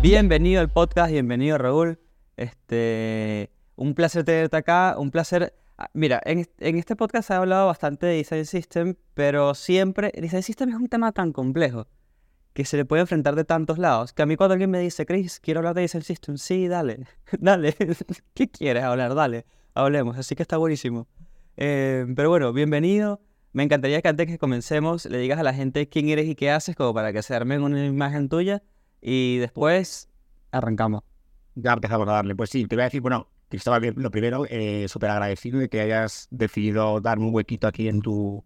Bienvenido al podcast, bienvenido Raúl. Este, un placer tenerte acá, un placer. ah, Mira, en, este podcast se ha hablado bastante de Design System, pero siempre Design System es un tema tan complejo que se le puede enfrentar de tantos lados. Que a mí cuando alguien me dice, Chris, quiero hablar de Design System, sí, dale, dale. ¿Qué quieres hablar? Dale, hablemos. Así que está buenísimo. Eh, pero bueno, bienvenido. Me encantaría que antes que comencemos le digas a la gente quién eres y qué haces, como para que se armen una imagen tuya. Y después arrancamos. Ya empezamos a darle. Pues sí, te voy a decir, bueno, Cristóbal, lo primero, eh, súper agradecido de que hayas decidido darme un huequito aquí en tu,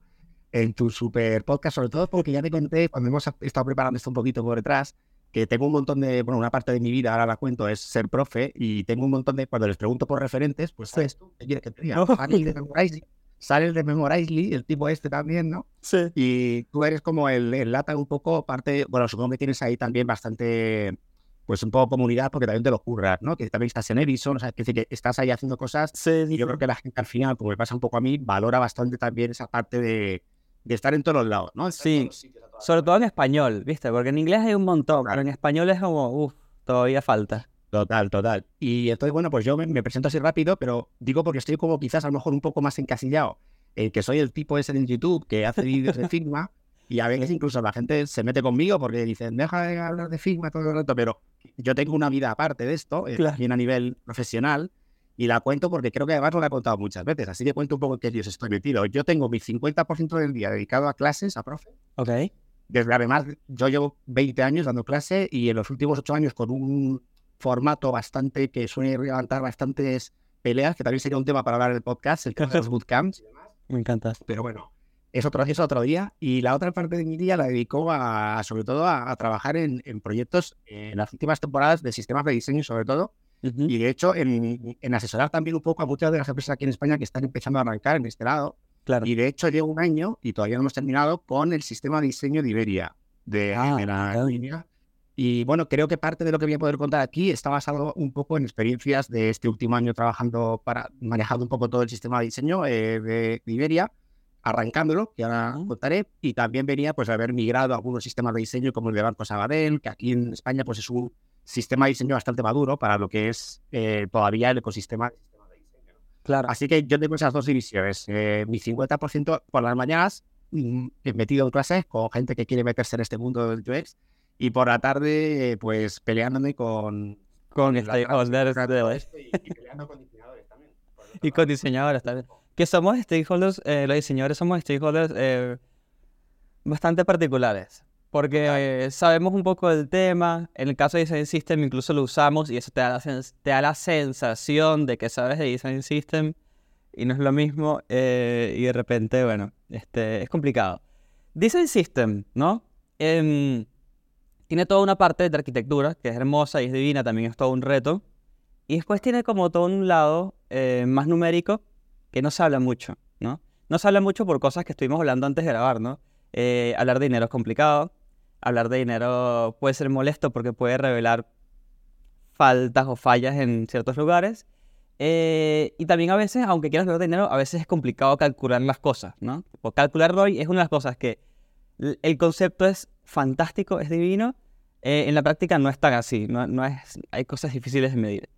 en tu super podcast, sobre todo porque ya te conté cuando hemos estado preparando esto un poquito por detrás, que tengo un montón de, bueno, una parte de mi vida, ahora la cuento, es ser profe y tengo un montón de, cuando les pregunto por referentes, pues ¿sabes tú? ¿Qué quieres que te diga? Sale el de Memorizely, sale el tipo este también, ¿no? Sí. Y tú eres como el, el lata un poco, parte, bueno, supongo que tienes ahí también bastante, pues un poco comunidad, porque también te lo curras, ¿no? Que también estás en Edison, o sea, que, decir que estás ahí haciendo cosas. Sí, Y sí, yo sí. creo que la gente al final, como me pasa un poco a mí, valora bastante también esa parte de, de estar en todos los lados, ¿no? Estar Sí, Sobre todo en español, ¿viste? Porque en inglés hay un montón, pero Claro. en español es como, uff, todavía falta. Total, total. Y entonces, bueno, pues yo me, me presento así rápido, pero digo porque estoy como quizás a lo mejor un poco más encasillado, el que soy el tipo ese en YouTube que hace vídeos de Figma, y a veces incluso la gente se mete conmigo porque dicen, deja de hablar de Figma todo el rato, pero yo tengo una vida aparte de esto, eh, Claro. también a nivel profesional, y la cuento porque creo que además lo he contado muchas veces, así que cuento un poco en qué Dios estoy metido. Yo tengo mi 50% del día dedicado a clases, a profe, Ok. desde además, yo llevo 20 años dando clase y en los últimos 8 años con un formato bastante que suele levantar bastantes peleas, que también sería un tema para hablar en el podcast, el tema de los bootcamps y demás. Me encanta. Pero bueno, es otro, es otro día. Y la otra parte de mi día la dedico a, sobre todo a, a trabajar en, en proyectos en las últimas temporadas de sistemas de diseño, sobre todo. Ujú. Y de hecho, en, en asesorar también un poco a muchas de las empresas aquí en España que están empezando a arrancar en este lado. Claro. Y de hecho llevo un año y todavía no hemos terminado con el sistema de diseño de Iberia, de, Ah, de la claro. línea. Y bueno, creo que parte de lo que voy a poder contar aquí está basado un poco en experiencias de este último año trabajando para manejando un poco todo el sistema de diseño eh, de, Iberia, arrancándolo, que ahora Ah. contaré, y también venía pues de haber migrado a algunos sistemas de diseño como el de Banco Sabadell, que aquí en España pues es un sistema de diseño bastante maduro para lo que es eh, todavía el ecosistema de diseño. Claro. Así que yo tengo esas dos divisiones. Eh, mi 50% por las mañanas mm, metido en clases con gente que quiere meterse en este mundo del UX y por la tarde eh, pues peleándome con... Con las stakeholders y, y peleando con diseñadores también. y con diseñadores también. Que somos stakeholders, eh, los diseñadores somos stakeholders eh, bastante particulares. Porque eh, sabemos un poco del tema. En el caso de Design System incluso lo usamos y eso te da la, sens- te da la sensación de que sabes de Design System y no es lo mismo. eh, y de repente, bueno, este, es complicado. Design System, ¿no? Em, tiene toda una parte de arquitectura que es hermosa y es divina, también es todo un reto. Y después tiene como todo un lado eh, más numérico que no se habla mucho, ¿no? No se habla mucho por cosas que estuvimos hablando antes de grabar, ¿no? Eh, hablar de dinero es complicado. Hablar de dinero puede ser molesto porque puede revelar faltas o fallas en ciertos lugares. Eh, y también a veces, aunque quieras hablar de dinero, a veces es complicado calcular las cosas, ¿no? Tipo, calcular ROI es una de las cosas que el concepto es fantástico, es divino. eh, en la práctica no es tan así, no, no es, hay cosas difíciles de medir.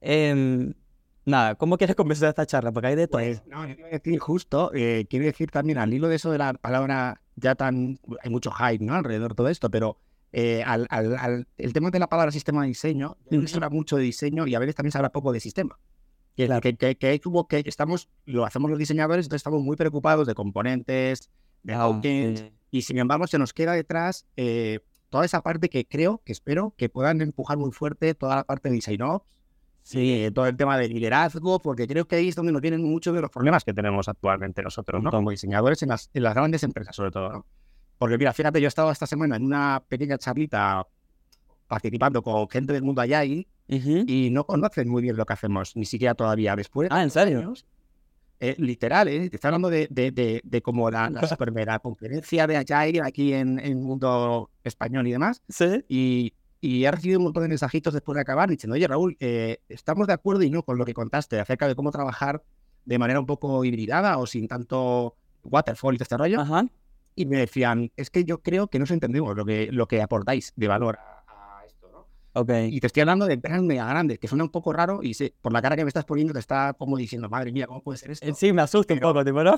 Em, nada, ¿cómo quieres comenzar esta charla? Porque hay de todo. Pues, no, yo a decir justo, eh, quiero decir también al hilo de eso de la palabra ya tan, hay mucho hype, ¿no? Alrededor de todo esto, pero eh, al, al- al- el tema de la palabra sistema de diseño, que se habla mucho de diseño y a veces también se habla poco de sistema. Que, Claro. que, que, que que estamos, lo hacemos los diseñadores, entonces estamos muy preocupados de componentes, de y sin embargo se nos queda detrás eh, toda esa parte que creo, que espero que puedan empujar muy fuerte toda la parte de design ops, Sí, eh, todo el tema de liderazgo, porque creo que ahí es donde nos vienen muchos de los problemas que tenemos actualmente nosotros, ¿no? Como diseñadores en las, en las grandes empresas, sobre todo, ¿no? Porque mira, fíjate, yo he estado esta semana en una pequeña charlita participando con gente del mundo allá y, y no conocen muy bien lo que hacemos, ni siquiera todavía después. de Ah, ¿en serio? años, eh, literal, ¿eh? Te está hablando de, de, de, de como la, la super mega conferencia de Agile aquí en el mundo español y demás. Sí. Y, y he recibido un montón de mensajitos después de acabar diciendo, oye Raúl, eh, estamos de acuerdo y no con lo que contaste acerca de cómo trabajar de manera un poco hibridada o sin tanto waterfall y todo este rollo. Ajá. y me decían, es que yo creo que no os entendemos lo que, lo que aportáis de valor a esto, ¿no? Ok. Y te estoy hablando de empresas mega grandes, que suena un poco raro y sé, por la cara que me estás poniendo te está como diciendo, madre mía, ¿cómo puede ser esto? Eh, Sí, me asusta un poco, tipo, ¿no?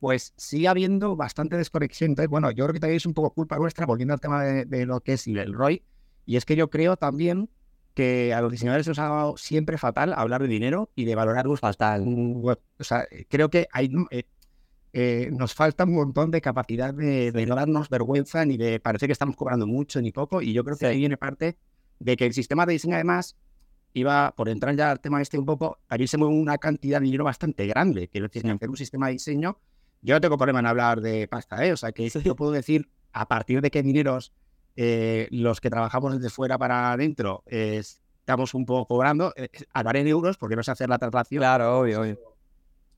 Pues sigue habiendo bastante desconexión. Entonces, bueno, yo creo que también es un poco culpa nuestra, volviendo al tema de, de lo que es el ROI. Y es que yo creo también que a los diseñadores nos ha dado siempre fatal hablar de dinero y de valorar nuestro Fatal. web. O sea, creo que hay, eh, eh, nos falta un montón de capacidad de, de no darnos vergüenza ni de parecer que estamos cobrando mucho ni poco. Y yo creo que Sí. ahí viene parte de que el sistema de diseño, además, iba, por entrar ya al tema este un poco, también se mueve una cantidad de dinero bastante grande. Quiero decir, Sí. hacer un sistema de diseño, yo no tengo problema en hablar de pasta, ¿eh? O sea, que yo puedo decir a partir de qué dineros eh, los que trabajamos desde fuera para adentro eh, estamos un poco cobrando. Eh, hablaré en euros porque no sé hacer la traslación. Claro, obvio, obvio.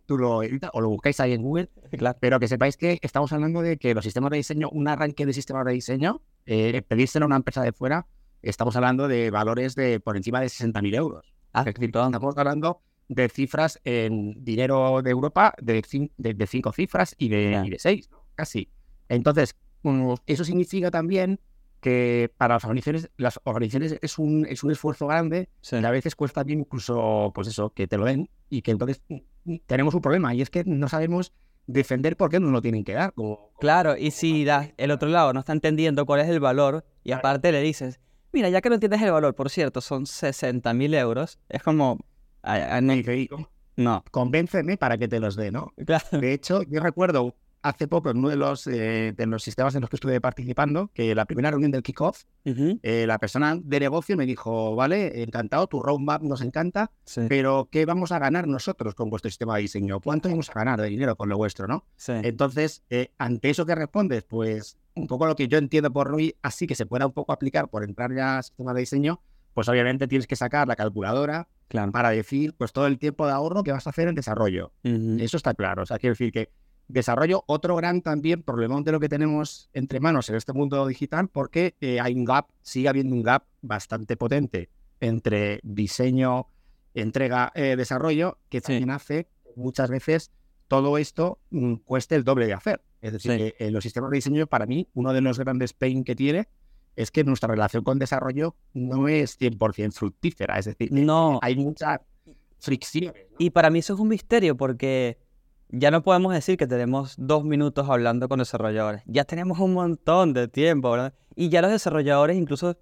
Tú lo editas o lo buscáis ahí en Google. Claro. Pero que sepáis que estamos hablando de que los sistemas de diseño, un arranque de sistemas de diseño, eh, pedírselo a una empresa de fuera, estamos hablando de valores de por encima de 60.000 euros. Ah, Es decir, estamos hablando de cifras en dinero de Europa de, de, de cinco cifras y de, y de seis, ¿no? casi. Entonces, mm, eso significa también que para las organizaciones, las organizaciones es un, es un esfuerzo grande Sí. que a veces cuesta bien incluso, pues eso, que te lo den y que entonces mm, tenemos un problema y es que no sabemos defender por qué nos lo tienen que dar. como- como- Claro, y si das, el otro lado no está entendiendo cuál es el valor y Claro. aparte le dices, mira, ya que no entiendes el valor, por cierto, son 60 mil euros, es como, te digo, no, convénceme para que te los dé, ¿no? claro, De hecho, yo recuerdo hace poco en uno de los, eh, de los sistemas en los que estuve participando, que la primera reunión del kickoff, eh, la persona de negocio me dijo, vale, encantado, tu roadmap nos encanta, sí, pero ¿qué vamos a ganar nosotros con vuestro sistema de diseño? ¿Cuánto vamos a ganar de dinero con lo vuestro, no? sí, Entonces, eh, ante eso que respondes, pues un poco lo que yo entiendo por ROI, así que se pueda un poco aplicar por entrar ya al sistema de diseño, pues obviamente tienes que sacar la calculadora claro. para decir pues todo el tiempo de ahorro que vas a hacer en desarrollo. Eso está claro. O sea, quiero decir que desarrollo otro gran también problemón de lo que tenemos entre manos en este mundo digital, porque eh, hay un gap, sigue habiendo un gap bastante potente entre diseño, entrega, eh, desarrollo, que Sí. también hace muchas veces todo esto mm, cueste el doble de hacer. Es decir, Sí. que en los sistemas de diseño, para mí, uno de los grandes pain que tiene es que nuestra relación con desarrollo no es 100% fructífera. Es decir, No, hay muchas fricciones. ¿no? y para mí eso es un misterio porque ya no podemos decir que tenemos dos minutos hablando con desarrolladores, ya tenemos un montón de tiempo, ¿verdad? Y ya los desarrolladores incluso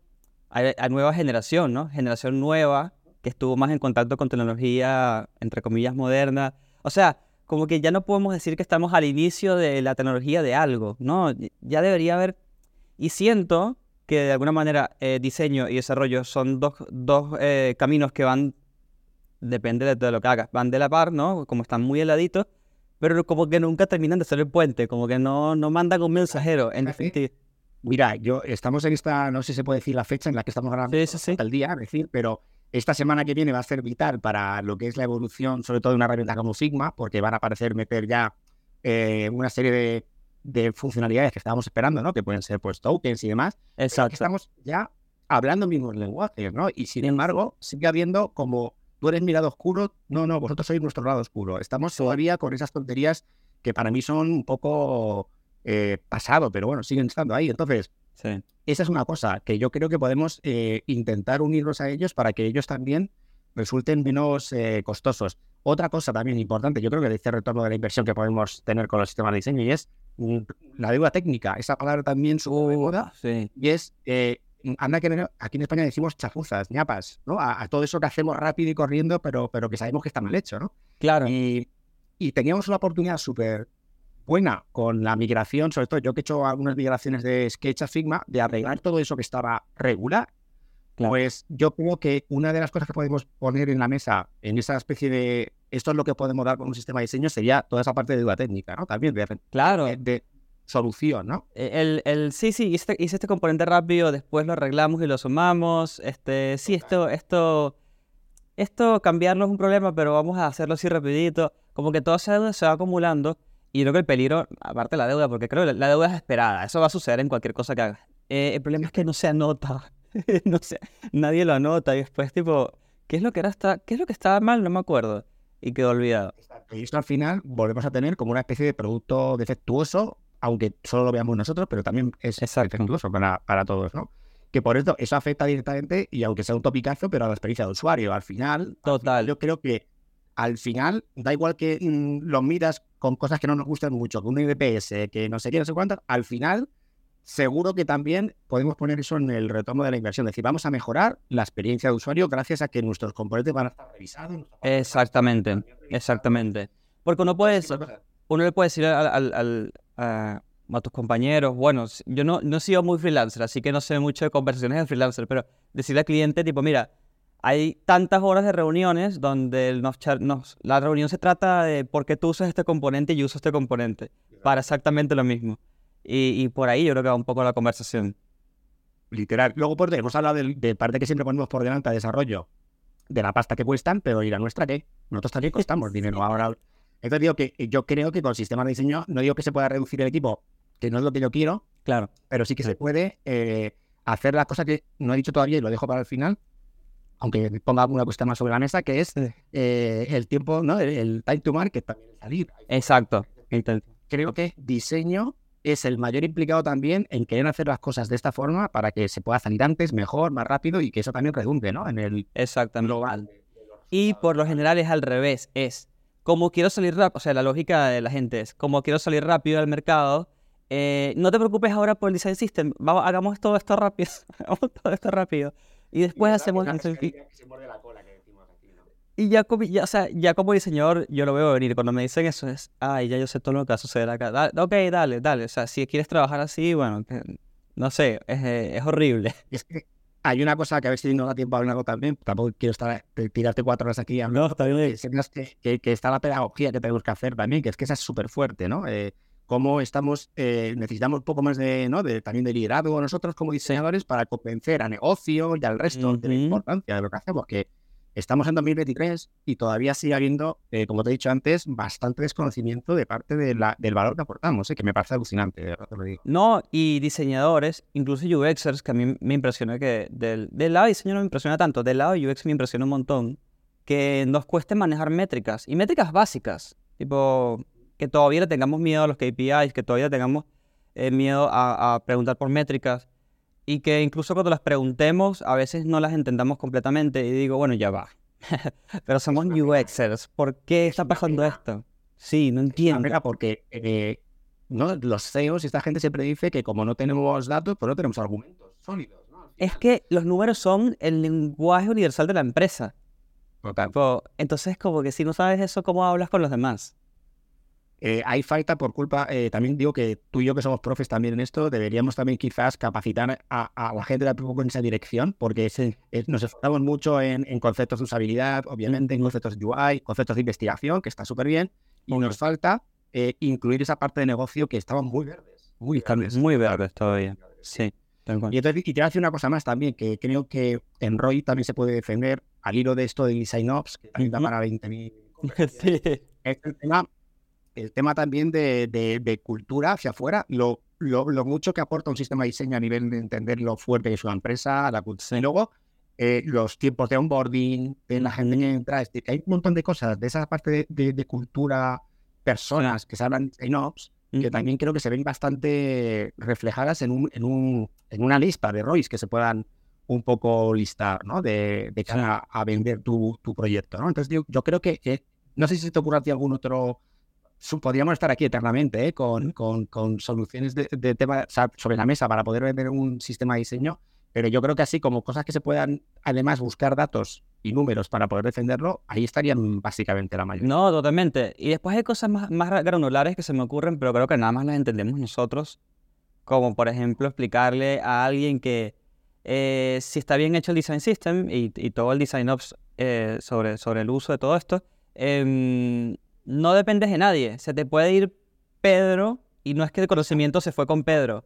hay nueva generación, ¿no? Generación nueva que estuvo más en contacto con tecnología, entre comillas, moderna. O sea, como que ya no podemos decir que estamos al inicio de la tecnología de algo, ¿no? Ya debería haber... Y siento que de alguna manera eh, diseño y desarrollo son dos, dos eh, caminos que van, depende de, de lo que hagas, van de la par, ¿no? Como están muy heladitos, pero como que nunca terminan de ser el puente, como que no, no mandan un mensajero. En definitiva. Mira, yo estamos en esta, no sé si se puede decir la fecha en la que estamos grabando Sí, sí, sí. el día, es decir, pero esta semana que viene va a ser vital para lo que es la evolución, sobre todo de una herramienta como Sigma, porque van a aparecer meter ya eh, una serie de, de funcionalidades que estábamos esperando, ¿no? Que pueden ser pues tokens y demás. pero que Exacto. estamos ya hablando mismos lenguajes, ¿no? Y sin embargo, sigue habiendo como tú eres mi lado oscuro, no, no, vosotros sois nuestro lado oscuro. Estamos todavía con esas tonterías que para mí son un poco eh, pasado, pero bueno, siguen estando ahí. Entonces, Sí. esa es una cosa que yo creo que podemos eh, intentar unirnos a ellos para que ellos también resulten menos eh, costosos. Otra cosa también importante, yo creo que de este retorno de la inversión que podemos tener con los sistemas de diseño y es mm, la deuda técnica. Esa palabra también de moda sí. y es, eh, anda que aquí en España decimos chafuzas, ñapas, ¿no? A, a todo eso que hacemos rápido y corriendo, pero, pero que sabemos que está mal hecho, ¿no? Claro. Y, y teníamos una oportunidad súper buena con la migración, sobre todo yo que he hecho algunas migraciones de Sketch a Figma, de arreglar todo eso que estaba regular. Claro. Pues yo creo que una de las cosas que podemos poner en la mesa en esa especie de esto es lo que podemos dar con un sistema de diseño sería toda esa parte de duda técnica, ¿no? También de, Claro. de- de solución, ¿no? Eh, El, el, sí, sí, hice, hice este componente rápido, después lo arreglamos y lo sumamos. Este, sí, esto, esto, esto cambiarlo es un problema, pero vamos a hacerlo así rapidito. Como que toda esa deuda se va acumulando y creo que el peligro, aparte de la deuda, porque creo que la, deuda es esperada, eso va a suceder en cualquier cosa que hagas. Eh, el problema es que no se anota, no sé, nadie lo anota y después tipo, ¿qué es lo que era esta, qué es lo que estaba mal? No me acuerdo y quedó olvidado. Y esto al final volvemos a tener como una especie de producto defectuoso aunque solo lo veamos nosotros, pero también es Exacto. efectuoso para, para todos, ¿no? Que por eso eso afecta directamente, y aunque sea un topicazo, pero a la experiencia de usuario. Al final, Total. yo creo que al final, da igual que mm, lo miras con cosas que no nos gustan mucho, con un IDPS, que no sé qué, no sé cuántas, al final, seguro que también podemos poner eso en el retorno de la inversión. Es decir, vamos a mejorar la experiencia de usuario gracias a que nuestros componentes van a estar revisados. Exactamente, exactamente. Porque uno puede, De uno le puede decir al, al- al- a, a tus compañeros, bueno, yo no, no he sido muy freelancer, así que no sé mucho de conversaciones de freelancer, pero decirle al cliente, tipo, mira, hay tantas horas de reuniones donde nos, nos- la reunión se trata de por qué tú usas este componente y yo uso este componente, para exactamente lo mismo. Y, y por ahí yo creo que va un poco la conversación. Literal. Luego, por hemos hablado del- de, parte que siempre ponemos por delante a desarrollo de la pasta que cuestan, pero ¿y la nuestra qué? Nosotros también costamos dinero ahora. Entonces digo que yo creo que con sistemas de diseño, no digo que se pueda reducir el equipo, que no es lo que yo quiero, Claro. pero sí que se puede eh, hacer la cosa que no he dicho todavía y lo dejo para el final, aunque ponga alguna cuestión más sobre la mesa, que es eh, el tiempo, ¿no? El, el time to market, también el salir. Exacto. Creo que diseño es el mayor implicado también en querer hacer las cosas de esta forma para que se pueda salir antes, mejor, más rápido y que eso también redunde, ¿no? En el Exactamente. global. Y por lo general es al revés, es como quiero salir rápido, o sea, la lógica de la gente es, como quiero salir rápido al mercado, eh, no te preocupes ahora por el design system, vamos, hagamos todo esto rápido, hagamos todo esto rápido. Y después hacemos... Y, y ya, como, ya, o sea, ya como diseñador yo lo veo venir, cuando me dicen eso es, ay, ya yo sé todo lo que va a suceder acá. Da- ok, dale, dale, o sea, si quieres trabajar así, bueno, no sé, es, eh, es horrible. Hay una cosa que a ver si no da tiempo a hablarlo también, tampoco quiero estar eh, tirarte cuatro horas aquí hablando, está que, sepas que, que- que está la pedagogía que tenemos que hacer también, que es que esa es súper fuerte, ¿no? Eh, cómo estamos, eh, necesitamos un poco más de, ¿no? De, también de liderazgo nosotros como diseñadores para convencer a negocio y al resto de la importancia de lo que hacemos, que estamos en 2023 y todavía sigue habiendo, eh, como te he dicho antes, bastante desconocimiento de parte de la, del valor que aportamos, ¿eh? que me parece alucinante, de verdad te lo digo. No, y diseñadores, incluso UXers, que a mí me impresiona que del, del lado de diseño no me impresiona tanto, del lado de UX me impresiona un montón que nos cueste manejar métricas, y métricas básicas, tipo que todavía tengamos miedo a los KPIs, que todavía tengamos eh, miedo a, a preguntar por métricas, y que incluso cuando las preguntemos a veces no las entendamos completamente, y digo, bueno, ya va, pero somos pena. UXers, ¿por qué está pasando esto? Sí, no entiendo. pena porque eh, ¿no? los CEOs y esta gente siempre dice que como no tenemos datos, pues no tenemos argumentos sólidos. ¿no? Es que los números son el lenguaje universal de la empresa. Entonces, como que si no sabes eso, ¿cómo hablas con los demás? Eh, hay falta por culpa, eh, también digo que tú y yo que somos profes también en esto, deberíamos también quizás capacitar a, a la gente de poco en esa dirección, porque eh, nos esforzamos mucho en, en conceptos de usabilidad, obviamente en conceptos de UI, conceptos de investigación, que está súper bien, y nos falta eh, incluir esa parte de negocio que estaban muy verdes. Muy verdes. Muy verdes todavía. Sí. Y, entonces, y te voy a decir una cosa más también, que creo que en ROI también se puede defender al hilo de esto de Design Ops, que también da para 20.000 Sí. es el tema, el tema también de, de- de cultura hacia afuera, lo, lo, lo mucho que aporta un sistema de diseño a nivel de entender lo fuerte que es una empresa, la cultura. Y luego, eh, los tiempos de onboarding, de la gente que entra, hay un montón de cosas de esa parte de, de- de cultura, personas que se hablan de Ops, que Ujú. también creo que se ven bastante reflejadas en, un, en, un, en una lista de ROIs que se puedan un poco listar, ¿no? De, de cara a, a vender tu, tu proyecto, ¿no? Entonces, yo, yo creo que, eh, no sé si te ocurre a ti algún otro, podríamos estar aquí eternamente, ¿eh? Con, con, con soluciones de, de tema sobre la mesa para poder vender un sistema de diseño, pero yo creo que así como cosas que se puedan, además, buscar datos y números para poder defenderlo, ahí estarían básicamente la mayoría. No, totalmente. Y después hay cosas más, más granulares que se me ocurren, pero creo que nada más las entendemos nosotros. Como por ejemplo explicarle a alguien que eh, si está bien hecho el design system y, y todo el design ops eh, sobre, sobre el uso de todo esto, em, no dependes de nadie. Se te puede ir Pedro y no es que el conocimiento se fue con Pedro.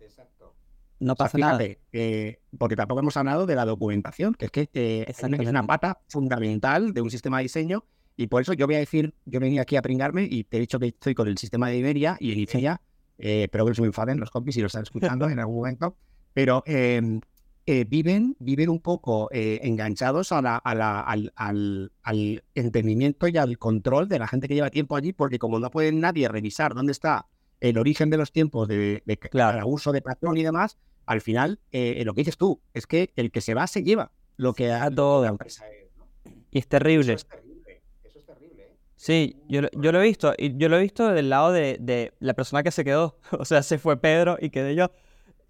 Exacto. No O sea, pasa nada. eh, porque tampoco hemos hablado de la documentación, que es que eh, es una- pata fundamental de un sistema de diseño. Y por eso yo voy a decir, yo venía aquí a pringarme y te he dicho que estoy con el sistema de Iberia y en Iberia, eh, espero que no se me enfaden los compis si lo están escuchando en algún momento, pero eh, eh, viven, viven un poco eh, enganchados a la, a la- al, al- al entendimiento y al control de la gente que lleva tiempo allí, porque como no puede nadie revisar dónde está el origen de los tiempos de, de Claro. uso de patrón y demás, al final, eh, lo que dices tú, es que el que se va se lleva lo que ha todo. la empresa. Y es terrible. Eso es terrible. Eso es terrible. ¿eh? Sí, yo, yo lo he visto. Y yo lo he visto del lado de, de la persona que se quedó. O sea, se fue Pedro y quedé yo.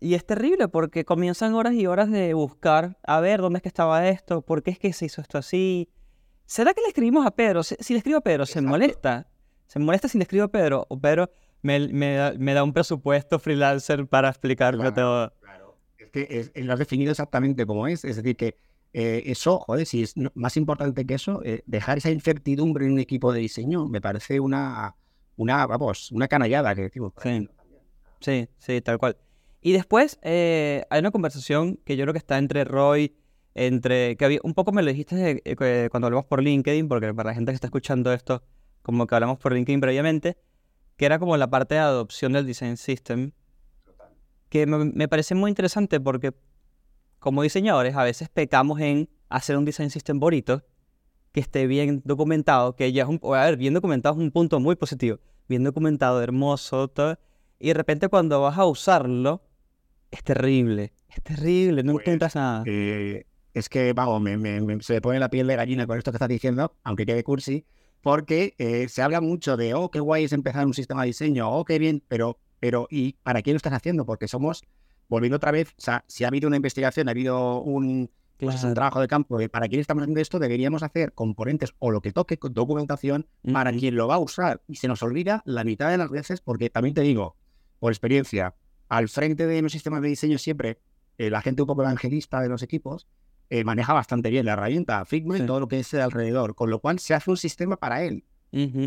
Y es terrible porque comienzan horas y horas de buscar, a ver dónde es que estaba esto, por qué es que se hizo esto así. ¿Será que le escribimos a Pedro? Si, si le escribo a Pedro, ¿se Exacto. molesta? ¿Se molesta si le escribo a Pedro? O Pedro me, me da, me da un presupuesto freelancer para explicarme Claro. todo. Claro. Es que es- lo has definido exactamente como es. Es decir, que eh, eso, joder, si es más importante que eso, eh, dejar esa incertidumbre en un equipo de diseño me parece una, una vamos, una canallada que decimos. Sí. Sí, sí, tal cual. Y después eh, hay una conversación que yo creo que está entre Roy, entre, que había, un poco me lo dijiste eh, cuando hablamos por LinkedIn, porque para la gente que está escuchando esto, como que hablamos por LinkedIn previamente, que era como la parte de adopción del Design System, Total. que me, me parece muy interesante porque como diseñadores a veces pecamos en hacer un Design System bonito, que esté bien documentado, que ya es un, a ver, bien documentado es un punto muy positivo, bien documentado, hermoso, todo, y de repente cuando vas a usarlo, es terrible, es terrible, no Pues, encuentras nada. Eh, es que, vamos, me, me- me- se me pone la piel de gallina con esto que estás diciendo, aunque quede cursi, porque eh, se habla mucho de, oh, qué guay es empezar un sistema de diseño, oh, qué bien, pero, pero ¿y para qué lo estás haciendo? Porque somos, volviendo otra vez, o sea, si ha habido una investigación, ha habido un, pues, un trabajo de campo de para quién estamos haciendo esto, deberíamos hacer componentes o lo que toque con documentación para quien lo va a usar. Y se nos olvida la mitad de las veces, porque también te digo, por experiencia, al frente de los sistemas de diseño siempre, eh, la gente un poco evangelista de los equipos eh, maneja bastante bien la herramienta Figma Sí. y todo lo que es de alrededor, con lo cual se hace un sistema para él.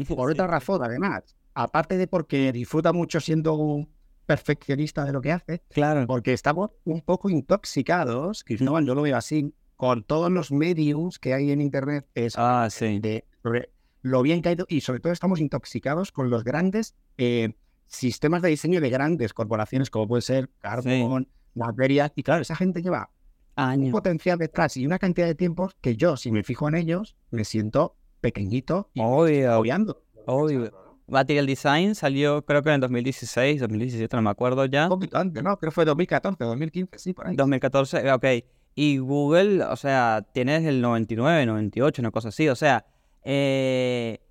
Por sí. otra razón, además, aparte de porque disfruta mucho siendo un perfeccionista de lo que hace, Claro. porque estamos un poco intoxicados, Cristóbal, yo lo veo así, con todos los medios que hay en Internet es Ah, sí. de sobre lo bien que ha ido y sobre todo estamos intoxicados con los grandes eh, sistemas de diseño de grandes corporaciones como puede ser Carbon, Materia y claro, esa gente lleva un Años. potencial detrás y una cantidad de tiempos que yo, si me fijo en ellos, me siento pequeñito y Obvio. obviando. Obvio. Material Design salió creo que en el 2016, 2017, no me acuerdo ya. Un poquito antes, ¿no? Creo que fue 2014, 2015, sí, por ahí. 2014, eh, ok. Y Google, o sea, tiene desde el 99, 98, una cosa así. O sea, eh,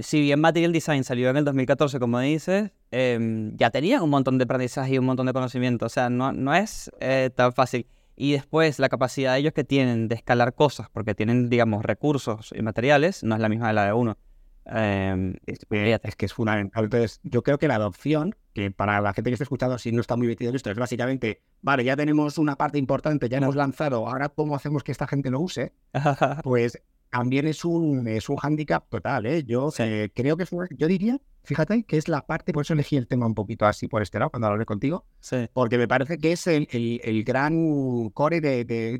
si bien Material Design salió en el 2014, como dices, em, ya tenía un montón de aprendizaje y un montón de conocimiento. O sea, no, no es eh, tan fácil. Y después, la capacidad de ellos que tienen de escalar cosas, porque tienen, digamos, recursos y materiales, no es la misma de la de uno. Em, Es, que es fundamental. Entonces, yo creo que la adopción, que para la gente que está escuchando, si no está muy metido en esto, es básicamente, vale, ya tenemos una parte importante, ya hemos lanzado, ahora cómo hacemos que esta gente lo use, pues también es un, es un hándicap total, ¿eh? Yo Sí. eh, creo que es yo diría, fíjate, que es la parte, por eso elegí el tema un poquito así por este lado, cuando hablé contigo, sí. porque me parece que es el, el- el gran core de, de-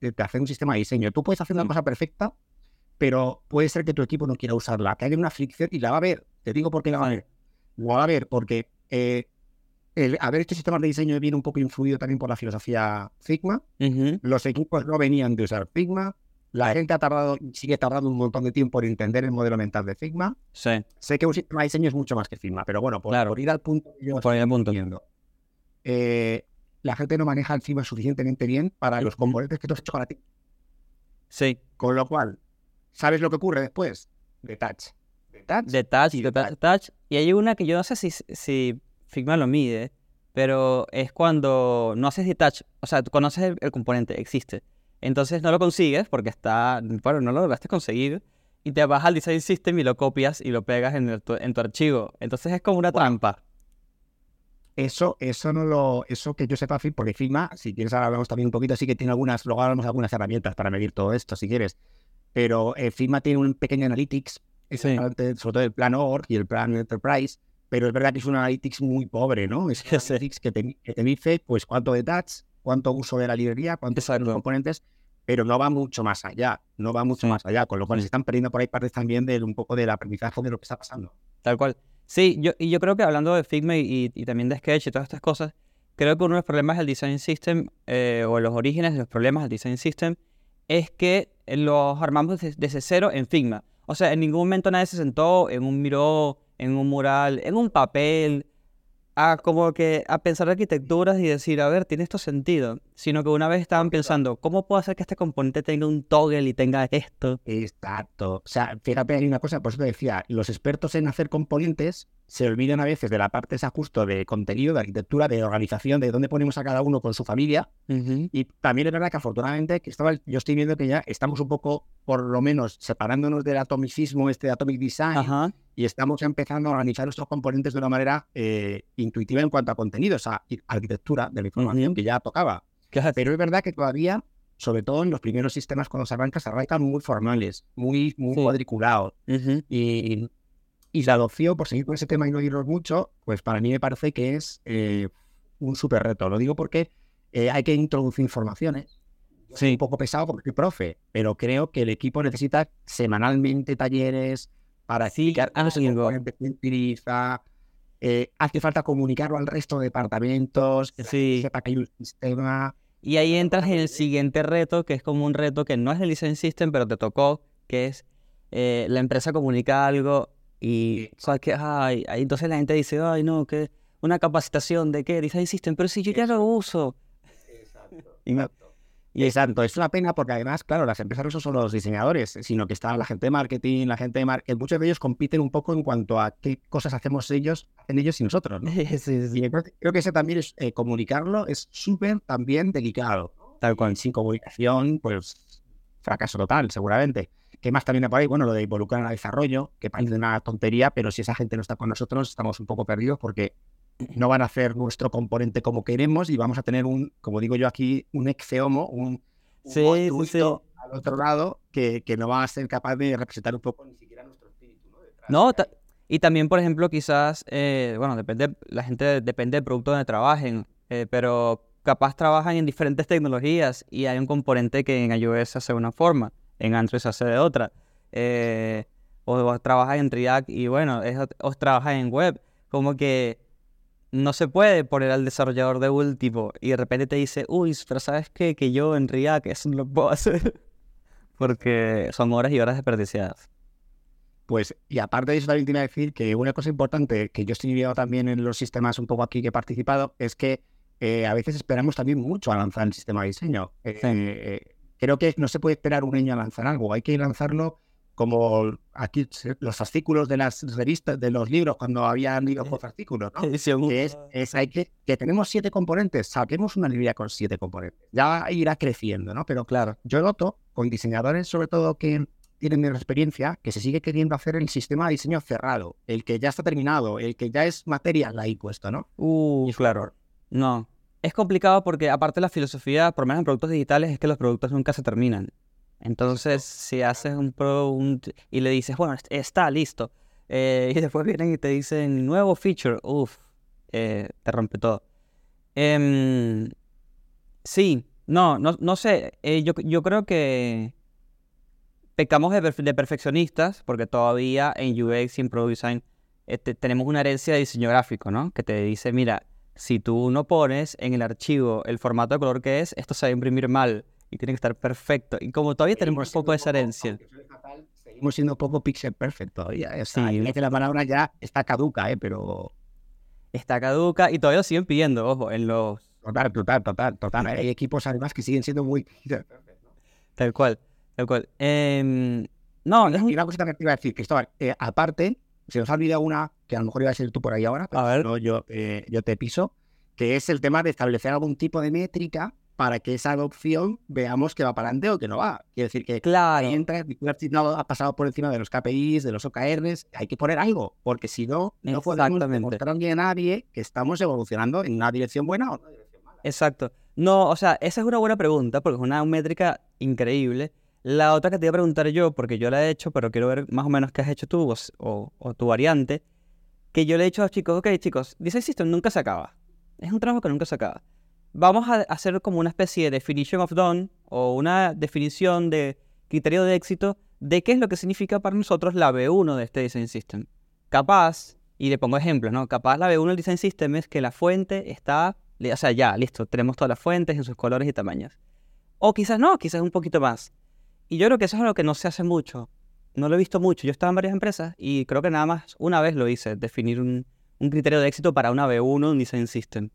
de hacer un sistema de diseño. Tú puedes hacer una Mm. cosa perfecta, pero puede ser que tu equipo no quiera usarla, que haya una fricción y la va a ver. Te digo por qué la va a Sí. ver. La va a ver porque eh, el haber hecho sistemas de diseño viene un poco influido también por la filosofía Figma. Los equipos no venían de usar Figma. La gente ha tardado, sigue tardando un montón de tiempo en entender el modelo mental de Figma. Sí. Sé que un sistema de diseño es mucho más que Figma, pero bueno, por, Claro. por ir al punto que yo Por ahí al punto. Eh, la gente no maneja el Figma suficientemente bien para los componentes que tú has hecho para ti. Sí. Con lo cual, ¿sabes lo que ocurre después? Detach. Detach. De touch, y de detach. touch. Y hay una que yo no sé si, si Figma lo mide, pero es cuando no haces detach, o sea, tú conoces el, el componente, existe. Entonces no lo consigues porque está, bueno, no lo lograste conseguir y te vas al Design System y lo copias y lo pegas en, el tu, en tu archivo. Entonces es como una trampa. Eso, eso no lo, eso que yo sepa, porque Figma, si quieres ahora hablamos también un poquito, sí que tiene algunas, luego hablamos de algunas herramientas para medir todo esto, si quieres. Pero eh, Figma tiene un pequeño analytics, Sí. sobre todo el plan org y el plan enterprise, pero es verdad que es un analytics muy pobre, ¿no? Es un analytics que te, que te dice, pues, cuánto de touch, cuánto uso de la librería, cuántos son los componentes, pero no va mucho más allá, no va mucho Sí. más allá, con lo cual se están perdiendo por ahí partes también de un poco del aprendizaje de lo que está pasando. Tal cual. Sí, yo, y yo creo que hablando de Figma y, y también de Sketch y todas estas cosas, creo que uno de los problemas del Design System, eh, o los orígenes de los problemas del Design System, es que los armamos desde, desde cero en Figma. O sea, en ningún momento nadie se sentó en un miró en un mural, en un papel, a como que a pensar arquitecturas y decir, a ver, tiene esto sentido, sino que una vez estaban pensando, ¿cómo puedo hacer que este componente tenga un toggle y tenga esto? Exacto. O sea, fíjate, hay una cosa, por eso te decía, los expertos en hacer componentes se olvidan a veces de la parte esa justo de contenido, de arquitectura, de organización, de dónde ponemos a cada uno con su familia. Y también es verdad que afortunadamente que estaba, yo estoy viendo que ya estamos un poco, por lo menos, separándonos del atomicismo, este de Atomic Design, y estamos empezando a organizar nuestros componentes de una manera eh, intuitiva en cuanto a contenido, o sea, arquitectura de la información que ya tocaba. Pero es verdad que todavía sobre todo en los primeros sistemas cuando se arranca, se arrancan muy formales, muy, muy cuadriculados. y, y la adopción, por seguir con ese tema y no irnos mucho, pues para mí me parece que es eh, un súper reto. Lo digo porque eh, hay que introducir informaciones. Sí. Un poco pesado porque soy profe, pero creo que el equipo necesita semanalmente talleres para explicar sí, algo que utiliza. Eh, hace falta comunicarlo al resto de departamentos, que sí. sepa que hay un sistema. Y ahí entras en el siguiente reto, que es como un reto que no es de License System, pero te tocó, que es la empresa comunica algo y, ¿sabes qué? Ay, entonces la gente dice, ay, no, que una capacitación de qué, Design System, pero si yo ya lo uso. Exacto. Y, Exacto, es una pena porque además, claro, las empresas no son solo los diseñadores, sino que está la gente de marketing, la gente de marketing, muchos de ellos compiten un poco en cuanto a qué cosas hacemos ellos, hacen ellos y nosotros, ¿no? Sí, sí. Y creo que ese también es, eh, comunicarlo es súper también delicado. Tal cual, sin comunicación, pues fracaso total, seguramente. ¿Qué más también por ahí? Bueno, lo de involucrar al desarrollo, que parece una tontería, pero si esa gente no está con nosotros, estamos un poco perdidos porque no van a hacer nuestro componente como queremos y vamos a tener un, como digo yo aquí, un exeomo, un, un sí, al otro lado que, que, no va a ser capaz de representar un poco ni siquiera nuestro espíritu. No, y también, por ejemplo, quizás, eh, bueno, depende, la gente depende del producto donde trabajen, eh, pero capaz trabajan en diferentes tecnologías y hay un componente que en iOS hace una forma en Android se hace de otra. Eh, o, trabajas en React y bueno, o trabajas en web. Como que no se puede poner al desarrollador de último y de repente te dice, uy, pero sabes qué? que yo en React eso no lo puedo hacer. Porque son horas y horas desperdiciadas. Pues, y aparte de eso, también tiene que decir que una cosa importante que yo estoy viendo también en los sistemas un poco aquí que he participado es que eh, a veces esperamos también mucho a lanzar el sistema de diseño. Eh, creo que no se puede esperar un año a lanzar algo, hay que lanzarlo como aquí los fascículos de las revistas, de los libros, cuando habían libros por fascículos, ¿no? que es, es, hay que, que tenemos siete componentes, saquemos una librería con siete componentes. Ya irá creciendo, ¿no? Pero claro, yo noto con diseñadores, sobre todo que tienen menos experiencia, que se sigue queriendo hacer el sistema de diseño cerrado, el que ya está terminado, el que ya es material ahí puesto, ¿no? Uh, claro. No, es complicado porque aparte la filosofía, por lo menos en productos digitales, es que los productos nunca se terminan. Entonces, si haces un pro y le dices, bueno, está listo, eh, y después vienen y te dicen nuevo feature, uff, eh, te rompe todo. Em, sí, no, no, no sé, eh, yo, yo creo que pecamos de, de, perfeccionistas porque todavía en UX y en Product Design este, tenemos una herencia de diseño gráfico, ¿no? Que te dice, mira, si tú no pones en el archivo el formato de color que es, esto se va a imprimir mal y tiene que estar perfecto. Y como todavía tenemos un poco de esa herencia. seguimos siendo poco pixel perfect todavía. ¿eh? sí. que la palabra ya está caduca, ¿eh? pero. Está caduca y todavía lo siguen pidiendo, ojo, en los. Total, total, total, total. Hay equipos además que siguen siendo muy Tal cual, tal cual. Em, no, y, una cosita que te iba a decir, Cristóbal, eh, aparte, se nos ha olvidado una que a lo mejor iba a ser tú por ahí ahora, pero a ver. yo, eh, yo te piso, que es el tema de establecer algún tipo de métrica para que esa adopción veamos que va para adelante o que no va. Quiere decir que claro. entra, ha pasado por encima de los KPIs, de los OKRs, hay que poner algo, porque si no, no podemos demostrarle a nadie que estamos evolucionando en una dirección buena o en una dirección mala. Exacto. No, o sea, esa es una buena pregunta, porque es una métrica increíble. La otra que te iba a preguntar yo, porque yo la he hecho, pero quiero ver más o menos qué has hecho tú o, tu variante, que yo le he dicho a los chicos, ok chicos, Design System nunca se acaba. Es un trabajo que nunca se acaba. Vamos a hacer como una especie de definition of done o una definición de criterio de éxito de qué es lo que significa para nosotros la B1 de este Design System. Capaz, y le pongo ejemplos, ¿no? Capaz la B1 del Design System es que la fuente está, o sea, ya, listo, tenemos todas las fuentes en sus colores y tamaños. O quizás no, quizás un poquito más. Y yo creo que eso es lo que no se hace mucho. No lo he visto mucho. Yo estaba en varias empresas y creo que nada más una vez lo hice, definir un, un criterio de éxito para una B1, un design system.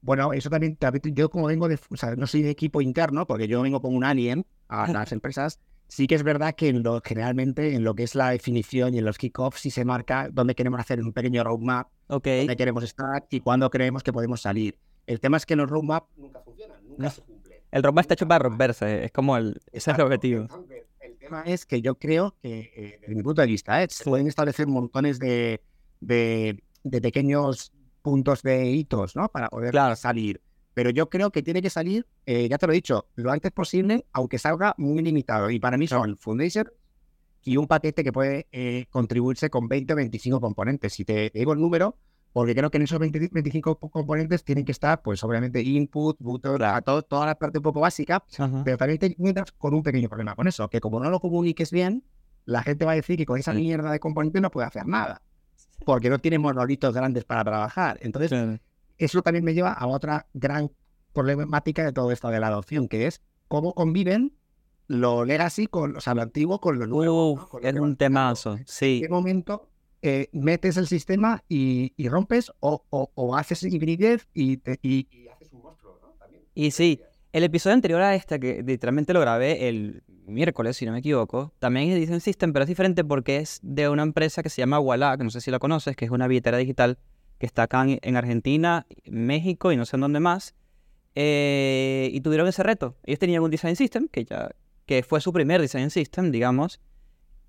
Bueno, eso también, yo como vengo de, o sea, no soy de equipo interno, porque yo vengo como un alien a las empresas, sí que es verdad que en lo, generalmente en lo que es la definición y en los kickoffs sí se marca dónde queremos hacer un pequeño roadmap, dónde queremos estar y cuándo creemos que podemos salir. El tema es que los roadmap nunca funcionan, nunca se cumplen. El roadmap está hecho para romperse, es como el, ese es el objetivo. el tema es que yo creo que, eh, desde mi punto de vista, ¿eh? se pueden establecer montones de, de, de pequeños puntos de hitos, ¿no? Para poder salir. Pero yo creo que tiene que salir, eh, ya te lo he dicho, lo antes posible, aunque salga muy limitado. Y para mí son Foundation y un paquete que puede eh, contribuirse con 20 o 25 componentes. Si te, digo el número, porque creo que en esos 20 25 componentes tienen que estar, pues obviamente, input, booter, todo, toda la parte un poco básica, pero también te encuentras con un pequeño problema con eso, que como no lo comuniques bien, la gente va a decir que con esa mierda de componentes no puede hacer nada porque no tiene monolitos grandes para trabajar. Entonces, eso también me lleva a otra gran problemática de todo esto de la adopción, que es cómo conviven lo legacy con, o sea, lo antiguo con lo nuevo. es un temazo, sí. ¿En qué momento eh, metes el sistema y, rompes o, o, haces hibridez y, y, haces un monstruo, ¿no? Y sí, el episodio anterior a este, que literalmente lo grabé el miércoles, si no me equivoco, también es Design System, pero es diferente porque es de una empresa que se llama Walla, que no sé si la conoces, que es una billetera digital que está acá en, Argentina, México y no sé en dónde más. Eh, y tuvieron ese reto. Ellos tenían un Design System, que, ya, que fue su primer Design System, digamos,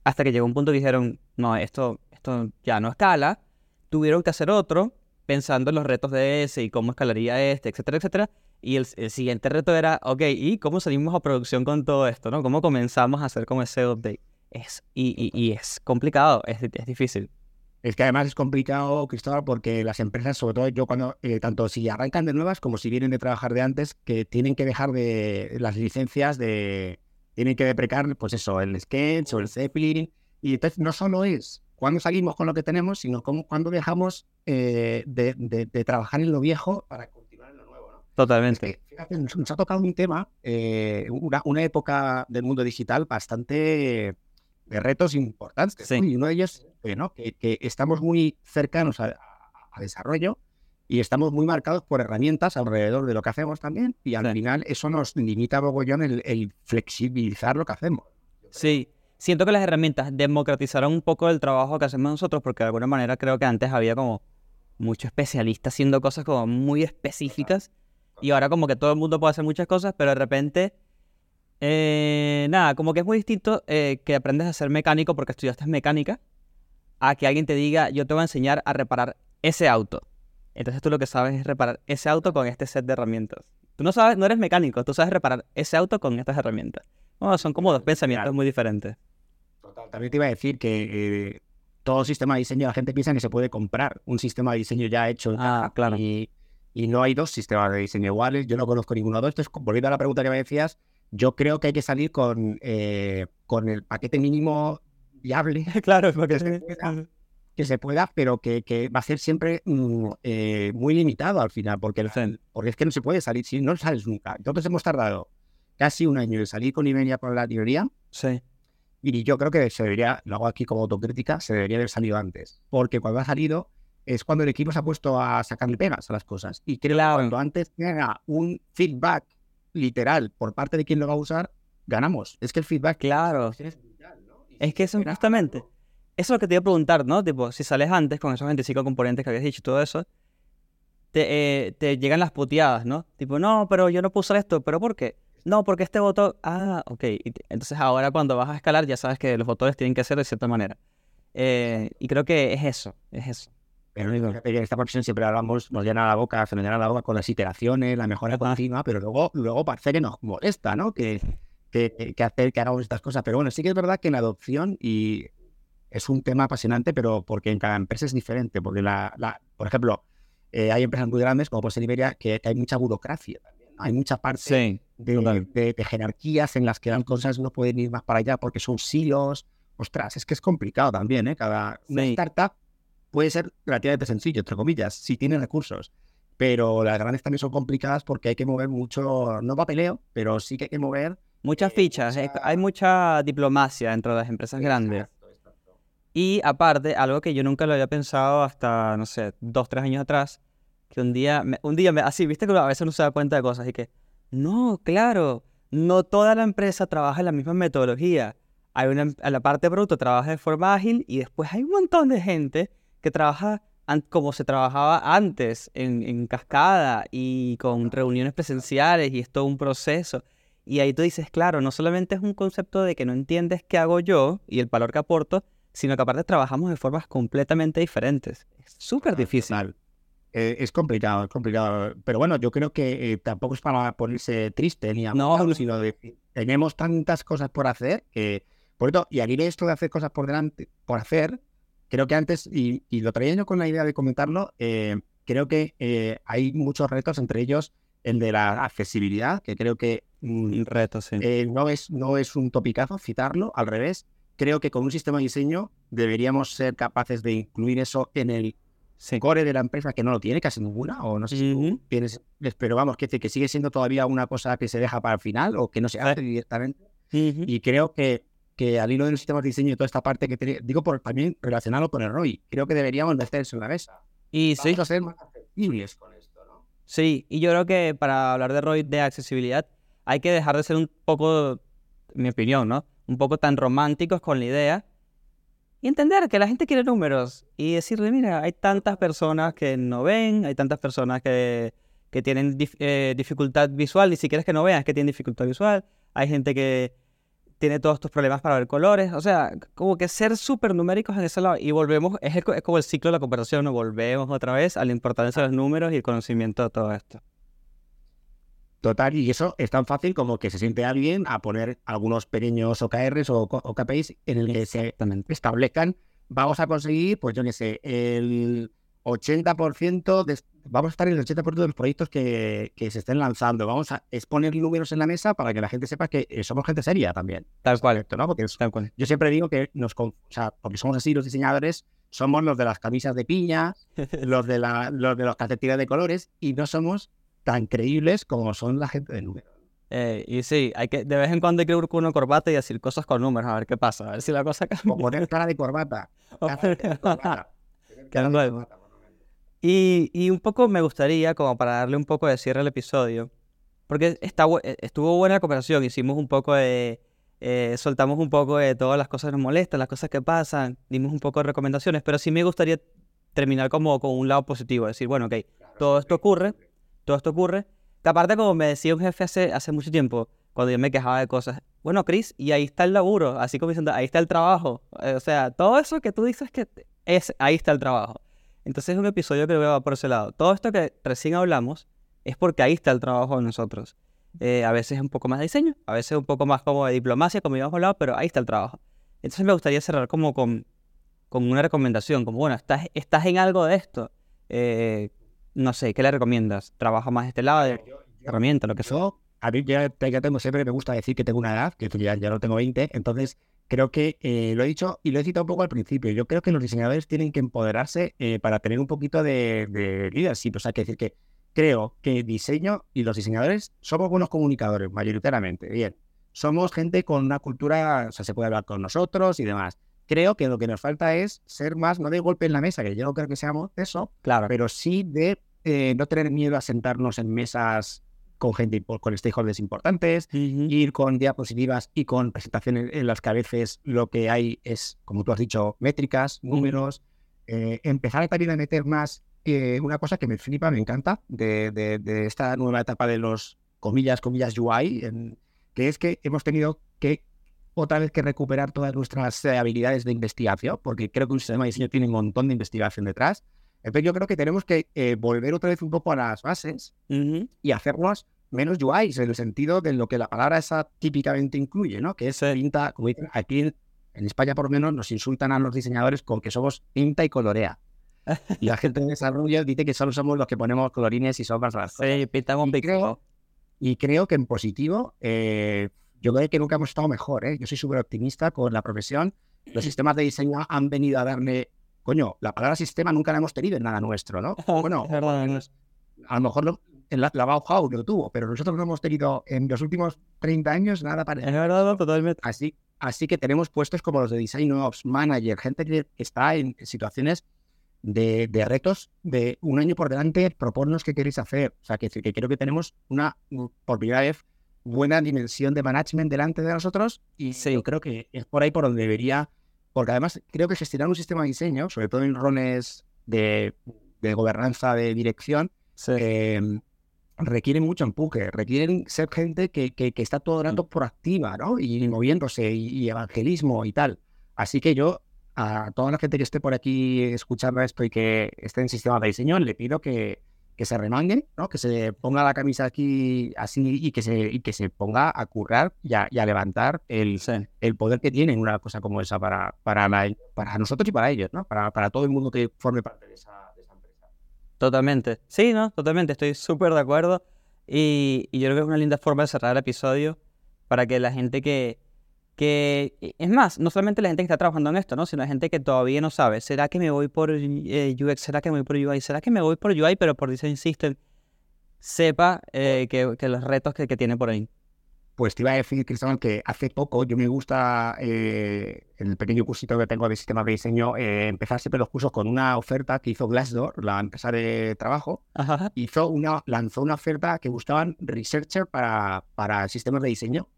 hasta que llegó un punto que dijeron, no, esto, esto ya no escala. Tuvieron que hacer otro, pensando en los retos de ese y cómo escalaría este, etcétera, etcétera. Y el, siguiente reto era, ok, ¿y cómo salimos a producción con todo esto? ¿no? ¿Cómo comenzamos a hacer como ese update? Es, y, y, es complicado, es, es, difícil. Es que además es complicado, Cristóbal, porque las empresas, sobre todo yo cuando, eh, tanto si arrancan de nuevas como si vienen de trabajar de antes, que tienen que dejar de las licencias de, tienen que deprecar, pues eso, el Sketch o el Zeppelin. Y entonces no solo es cuando salimos con lo que tenemos, sino como cuando dejamos eh, de, de, de, trabajar en lo viejo para Totalmente. fíjate, nos ha tocado un tema, eh, una, época del mundo digital bastante de retos importantes. Y uno de ellos, bueno, que, estamos muy cercanos a, desarrollo y estamos muy marcados por herramientas alrededor de lo que hacemos también. Y al final eso nos limita mogollón el, el flexibilizar lo que hacemos. Sí, siento que las herramientas democratizaron un poco el trabajo que hacemos nosotros, porque de alguna manera creo que antes había como muchos especialistas haciendo cosas como muy específicas. Y ahora como que todo el mundo puede hacer muchas cosas, pero de repente, eh, nada, como que es muy distinto eh, que aprendes a ser mecánico porque estudiaste mecánica, a que alguien te diga, yo te voy a enseñar a reparar ese auto. Entonces tú lo que sabes es reparar ese auto con este set de herramientas. Tú no sabes, no eres mecánico, tú sabes reparar ese auto con estas herramientas. son como dos pensamientos muy diferentes. Total. También te iba a decir que eh, todo sistema de diseño, la gente piensa que se puede comprar un sistema de diseño ya hecho. Ah, claro. Y, y no hay dos sistemas de diseño iguales. Yo no conozco ninguno de los Entonces, volviendo a la pregunta que me decías, yo creo que hay que salir con, eh, con el paquete mínimo viable. Claro, que, se pueda, que se pueda, pero que, que, va a ser siempre mm, eh, muy limitado al final, porque, porque es que no se puede salir, si no sales nunca. Entonces hemos tardado casi un año en salir con Iberia con la teoría. Sí. Y yo creo que se debería, lo hago aquí como autocrítica, se debería haber salido antes. Porque cuando ha salido, es cuando el equipo se ha puesto a sacarle pegas a las cosas. Y creo que cuando antes tenga un feedback literal por parte de quien lo va a usar, ganamos. Es que el feedback. Claro. Es, que eso justamente. Eso es lo que te iba a preguntar, ¿no? Tipo, si sales antes con esos 25 componentes que habías dicho y todo eso, te, eh, te llegan las puteadas, ¿no? Tipo, no, pero yo no puedo usar esto, ¿pero por qué? No, porque este botón. Ah, ok. Entonces ahora cuando vas a escalar ya sabes que los botones tienen que ser de cierta manera. Eh, y creo que es eso, es eso. Pero en esta profesión siempre hablamos, nos llena la boca, se nos llena la boca con las iteraciones, la mejora continua, pero luego, luego parece que nos molesta, ¿no? Que, que, que, hacer que hagamos estas cosas. Pero bueno, sí que es verdad que en adopción, y es un tema apasionante, pero porque en cada empresa es diferente. Porque, la, la por ejemplo, eh, hay empresas muy grandes, como puede ser Iberia, que, hay mucha burocracia también. Hay mucha parte de, de, jerarquías en las que las cosas no pueden ir más para allá porque son silos. Ostras, es que es complicado también, ¿eh? Cada startup puede ser relativamente sencillo, entre comillas, si tiene recursos. Pero las grandes también son complicadas porque hay que mover mucho, no papeleo, pero sí que hay que mover Muchas fichas, eh, hay mucha diplomacia dentro de las empresas grandes. Y aparte, algo que yo nunca lo había pensado hasta, no sé, dos, tres años atrás, que un día, me- un día, me, así, viste que a veces uno se da cuenta de cosas y que, no, claro, no toda la empresa trabaja en la misma metodología. Hay una, la parte de producto trabaja de forma ágil y después hay un montón de gente que trabaja como se trabajaba antes, en, en cascada y con reuniones presenciales y es todo un proceso. Y ahí tú dices, claro, no solamente es un concepto de que no entiendes qué hago yo y el valor que aporto, sino que aparte trabajamos de formas completamente diferentes. Es súper difícil. Eh, es complicado, es complicado. Pero bueno, yo creo que eh, tampoco es para ponerse triste ni amargado, no. sino de tenemos tantas cosas por hacer que, por esto, y al ir esto de hacer cosas por delante, por hacer, creo que antes, y, y lo traía yo con la idea de comentarlo, eh, creo que eh, hay muchos retos, entre ellos el de la accesibilidad, que creo que mm, Un reto, sí. eh, no, es, no es un topicazo citarlo, al revés. Creo que con un sistema de diseño deberíamos ser capaces de incluir eso en el core de la empresa, que no lo tiene casi ninguna, o no sé si Ujú. tienes, pero vamos, que, que sigue siendo todavía una cosa que se deja para el final o que no se hace directamente. Y creo que, que al hilo de los sistemas de diseño y toda esta parte que tiene, digo por también relacionarlo con el ROI, creo que deberíamos meter eso en la mesa. Y sí, a ser más accesibles con esto, ¿no? Sí, y yo creo que para hablar de ROI de accesibilidad hay que dejar de ser un poco, mi opinión, ¿no? Un poco tan románticos con la idea y entender que la gente quiere números y decirle, mira, hay tantas personas que no ven, hay tantas personas que, que tienen dif- eh, dificultad visual, ni siquiera es que no vean, es que tienen dificultad visual, hay gente que tiene todos estos problemas para ver colores, o sea, como que ser súper numéricos en ese lado y volvemos, es, el es como el ciclo de la conversación, ¿no? volvemos otra vez a la importancia de los números y el conocimiento de todo esto. Total, y eso es tan fácil como que se siente alguien a poner algunos pequeños OKRs o OKPIs en el que se establezcan, vamos a conseguir, pues yo qué sé, el 80%, de, vamos a estar en el 80% de los proyectos que, que se estén lanzando. Vamos a exponer números en la mesa para que la gente sepa que eh, somos gente seria también. Tal cual, ¿no? Porque es- tal cual. yo siempre digo que nos, o sea, porque somos así los diseñadores, somos los de las camisas de piña, los de, la, los de los calcetines de colores y no somos tan creíbles como son la gente de números. Eh, y sí, hay que, de vez en cuando hay que ir con una corbata y decir cosas con números, a ver qué pasa, a ver si la cosa O cambia. poner cara de corbata. cara de corbata. Tener cara de Claro. corbata, por lo menos. Y, y un poco me gustaría, como para darle un poco de cierre al episodio, porque está, eh, estuvo buena la conversación, hicimos un poco de, eh, soltamos un poco de todas las cosas que nos molestan, las cosas que pasan, dimos un poco de recomendaciones, pero sí me gustaría terminar como con un lado positivo, decir, bueno, ok, todo esto ocurre, todo esto ocurre, que aparte como me decía un jefe hace, hace mucho tiempo, cuando yo me quejaba de cosas, bueno, Chris, y ahí está el laburo, así como diciendo, ahí está el trabajo, eh, o sea, todo eso que tú dices que es, ahí está el trabajo. Entonces es un episodio que lo veo por ese lado. Todo esto que recién hablamos es porque ahí está el trabajo de nosotros. Eh, a veces es un poco más de diseño, a veces un poco más como de diplomacia, como ya hemos hablado, pero ahí está el trabajo. Entonces me gustaría cerrar como con, con una recomendación, como bueno, estás, estás en algo de esto. Eh, no sé, ¿qué le recomiendas? ¿Trabaja más este lado de Yo- yo- herramienta, lo que sea? A mí ya, ya tengo, siempre me gusta decir que tengo una edad, que ya, ya no tengo 20, entonces creo que eh, lo he dicho y lo he citado un poco al principio. Yo creo que los diseñadores tienen que empoderarse eh, para tener un poquito de, de leadership. O sea, que decir que creo que diseño y los diseñadores somos buenos comunicadores, mayoritariamente. Bien, somos gente con una cultura, o sea, se puede hablar con nosotros y demás. Creo que lo que nos falta es ser más, no de golpe en la mesa, que yo no creo que seamos eso, Claro. pero sí de eh, no tener miedo a sentarnos en mesas con gente, con stakeholders importantes, ir con diapositivas y con presentaciones en las que a veces lo que hay es, como tú has dicho, métricas, números, eh, empezar también a meter más eh, una cosa que me flipa, me encanta, de, de- de esta nueva etapa de los comillas, comillas UI, en- que es que hemos tenido que otra vez que recuperar todas nuestras eh, habilidades de investigación, porque creo que un sistema de diseño tiene un montón de investigación detrás. Entonces yo creo que tenemos que eh, volver otra vez un poco a las bases Ujú. y hacernos menos UIs en el sentido de lo que la palabra esa típicamente incluye, ¿no? Que es Sí. pinta, como dicen aquí en, España por lo menos nos insultan a los diseñadores con que somos pinta y colorea. Y la gente de desarrollo dice que solo somos los que ponemos colorines y sombras a las cosas. Sí, pintamos Y creo, y creo que en positivo, eh, yo creo que nunca hemos estado mejor. ¿eh? Yo soy súper optimista con la profesión. Los sistemas de diseño han venido a darle. Coño, la palabra sistema nunca la hemos tenido en nada nuestro, ¿no? Bueno, Es a lo mejor lo- en la, la Bauhaus lo tuvo, pero nosotros no hemos tenido en los últimos 30 años nada Es parecido. verdad, totalmente. Así, así que tenemos puestos como los de Design Ops, Manager, gente que está en situaciones de, de retos de un año por delante, proponnos qué queréis hacer. O sea, que, que creo que tenemos una, por primera vez, buena dimensión de management delante de nosotros y Sí. yo creo que es por ahí por donde debería, porque además creo que gestionar un sistema de diseño, sobre todo en roles de, de gobernanza, de dirección, Sí. eh, requieren mucho empuje, requieren ser gente que, que, que está todo el rato proactiva, ¿no? Y moviéndose y, y evangelismo y tal. Así que yo, a toda la gente que esté por aquí escuchando esto y que esté en sistemas de diseño, le pido que, que se remanguen, ¿no? Que se ponga la camisa aquí así y que se, y que se ponga a currar y a, y a levantar el, Sí. el poder que tiene una cosa como esa para, para, la- para nosotros y para ellos, ¿no? Para, para todo el mundo que forme parte de esa, de esa empresa. Totalmente. Sí, ¿no? Totalmente. Estoy súper de acuerdo. Y, y yo creo que es una linda forma de cerrar el episodio para que la gente que, que... Es más, no solamente la gente que está trabajando en esto, ¿no? Sino la gente que todavía no sabe. ¿Será que me voy por eh, UX? ¿Será que me voy por UI? ¿Será que me voy por UI pero por Design System? Sepa eh, que, que los retos que, que tiene por ahí. Pues te iba a decir, Cristóbal, que hace poco yo me gusta, eh, en el pequeño cursito que tengo de sistemas de diseño, eh, empezar siempre los cursos con una oferta que hizo Glassdoor, la empresa de trabajo, Ajá. hizo una, lanzó una oferta que buscaban researcher para, para sistemas de diseño.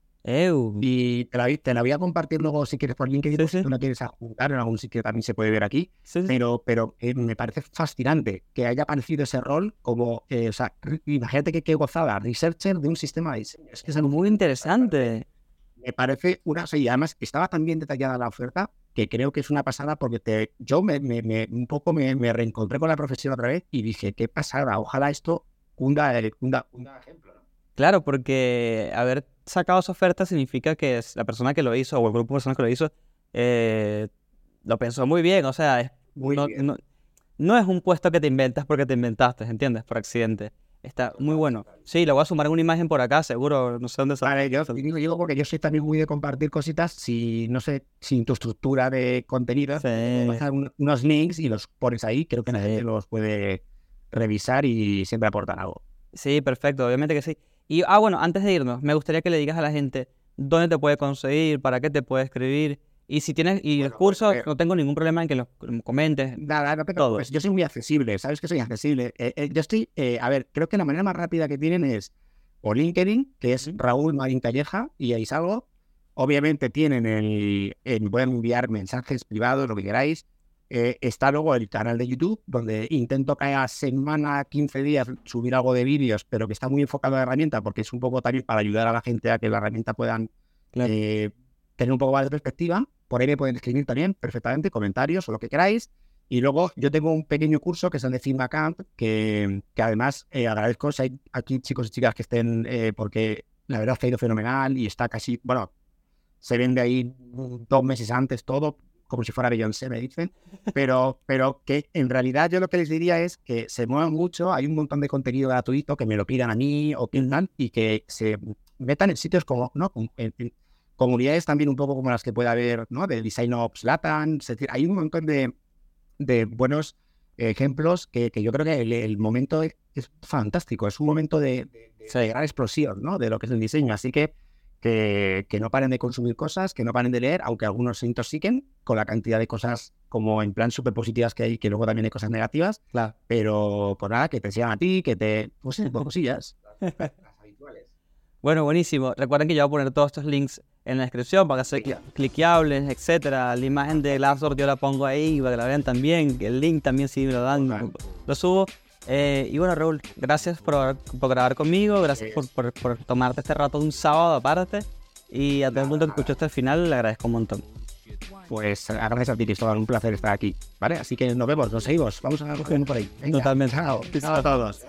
Y te la, te la voy a compartir luego si quieres por LinkedIn, Sí, o si sí. tú la quieres adjuntar en algún sitio también se puede ver aquí. Sí, sí. Pero, pero eh, me parece fascinante que haya aparecido ese rol como, eh, o sea, imagínate que qué gozada, researcher de un sistema de diseño. Es que es algo Muy interesante. me parece una. o sea, y además estaba tan bien detallada la oferta que creo que es una pasada porque te, yo me, me- me- un poco me, me reencontré con la profesión otra vez y dije, qué pasada, ojalá esto cunda, cunda, cunda ejemplo. ¿no? Claro, porque haber sacado esa oferta significa que es la persona que lo hizo o el grupo de personas que lo hizo eh, lo pensó muy bien. O sea, es- Muy no, bien. no- no es un puesto que te inventas porque te inventaste, ¿entiendes? Por accidente. Está muy bueno. Sí, lo voy a sumar en una imagen por acá, seguro. No sé dónde sale. Vale, yo digo, porque yo soy también muy de compartir cositas, si no sé, sin tu estructura de contenido, Sí. pasar un- unos links y los pones ahí, creo que la Sí. gente los puede revisar y siempre aportan algo. Sí, perfecto, obviamente que sí. Y, ah, bueno, antes de irnos, me gustaría que le digas a la gente dónde te puede conseguir, para qué te puede escribir. Y si tienes, y el Bueno, curso, pues, eh, no tengo ningún problema en que lo comentes. Nada, no te Todo. preocupes. Yo soy muy accesible, sabes que soy accesible. Eh, eh, yo estoy, eh, a ver, creo que la manera más rápida que tienen es o LinkedIn, que es Raúl Marín Calleja, y ahí salgo. Obviamente tienen el, el- pueden enviar mensajes privados, lo que queráis. Eh, está luego el canal de YouTube, donde intento cada semana, 15 días, subir algo de vídeos, pero que está muy enfocado a la herramienta, porque es un poco también para ayudar a la gente a que la herramienta puedan Claro. eh, tener un poco más de perspectiva. Por ahí me pueden escribir también perfectamente comentarios o lo que queráis. Y luego yo tengo un pequeño curso que es el de Figma Camp, que, que además eh, agradezco si hay aquí chicos y chicas que estén, porque la verdad es que ha ido fenomenal y está casi, bueno, se vende ahí dos meses antes todo, como si fuera Beyoncé, me dicen. Pero, pero que en realidad yo lo que les diría es que se muevan mucho, hay un montón de contenido gratuito que me lo pidan a mí o tal, y que se metan en sitios como, ¿no? En- en comunidades también un poco como las que puede haber, ¿no? De Design Ops Latam, es decir, hay un montón de, de buenos ejemplos que, que yo creo que el, el momento es, es fantástico, es un momento de, de- de- de gran explosión, ¿no? De lo que es el diseño, así que que, que no paren de consumir cosas, que no paren de leer, aunque algunos se intoxiquen con la cantidad de cosas como en plan súper positivas que hay, que luego también hay cosas negativas, Claro. pero por nada, que te sigan a ti, que te... Pues sí, pues cosillas. Las habituales. Bueno, buenísimo. Recuerden que yo voy a poner todos estos links en la descripción para que sean cli- cliqueables, etcétera. La imagen de Glassdoor yo la pongo ahí para que la vean también. El link también si me lo dan, lo subo. Eh, y bueno, Raúl, gracias por, por grabar conmigo, gracias por, por- por tomarte este rato un sábado aparte. Y a todo el mundo que escuchó hasta el final le agradezco un montón. Pues gracias a ti, Cristóbal, un placer estar aquí, ¿vale? Así que nos vemos, nos seguimos, vamos a coger por ahí. Venga, Totalmente. Chao, chao a todos.